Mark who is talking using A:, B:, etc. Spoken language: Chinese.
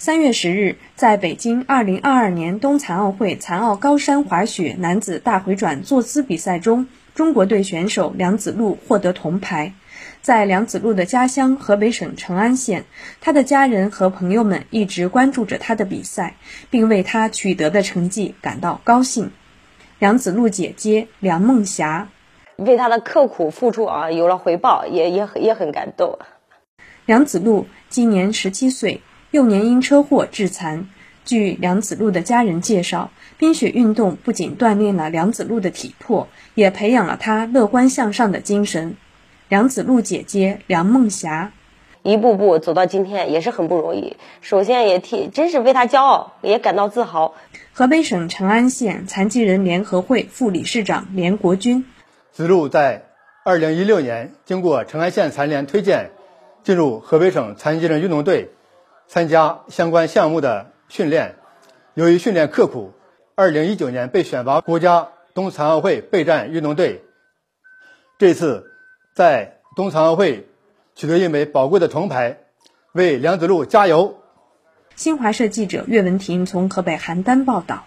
A: 三月十日，在北京二零二二年冬残奥会残奥高山滑雪男子大回转坐姿比赛中，中国队选手梁子路获得铜牌。在梁子路的家乡河北省成安县，他的家人和朋友们一直关注着他的比赛，并为他取得的成绩感到高兴。梁子路姐姐梁梦霞
B: 为他的刻苦付出啊有了回报，也也也很感动。
A: 梁子路今年十七岁。幼年因车祸致残。据梁子路的家人介绍，冰雪运动不仅锻炼了梁子路的体魄，也培养了他乐观向上的精神。梁子路姐姐梁梦霞，
B: 一步步走到今天也是很不容易。首先也替，真是为他骄傲，也感到自豪。
A: 河北省成安县残疾人联合会副理事长连国军，
C: 子路在二零一六年经过成安县残联推荐，进入河北省残疾人运动队。参加相关项目的训练，由于训练刻苦，二零一九年被选拔国家冬残奥会备战运动队。这次在冬残奥会取得一枚宝贵的铜牌，为梁子路加油！
A: 新华社记者岳文婷从河北邯郸报道。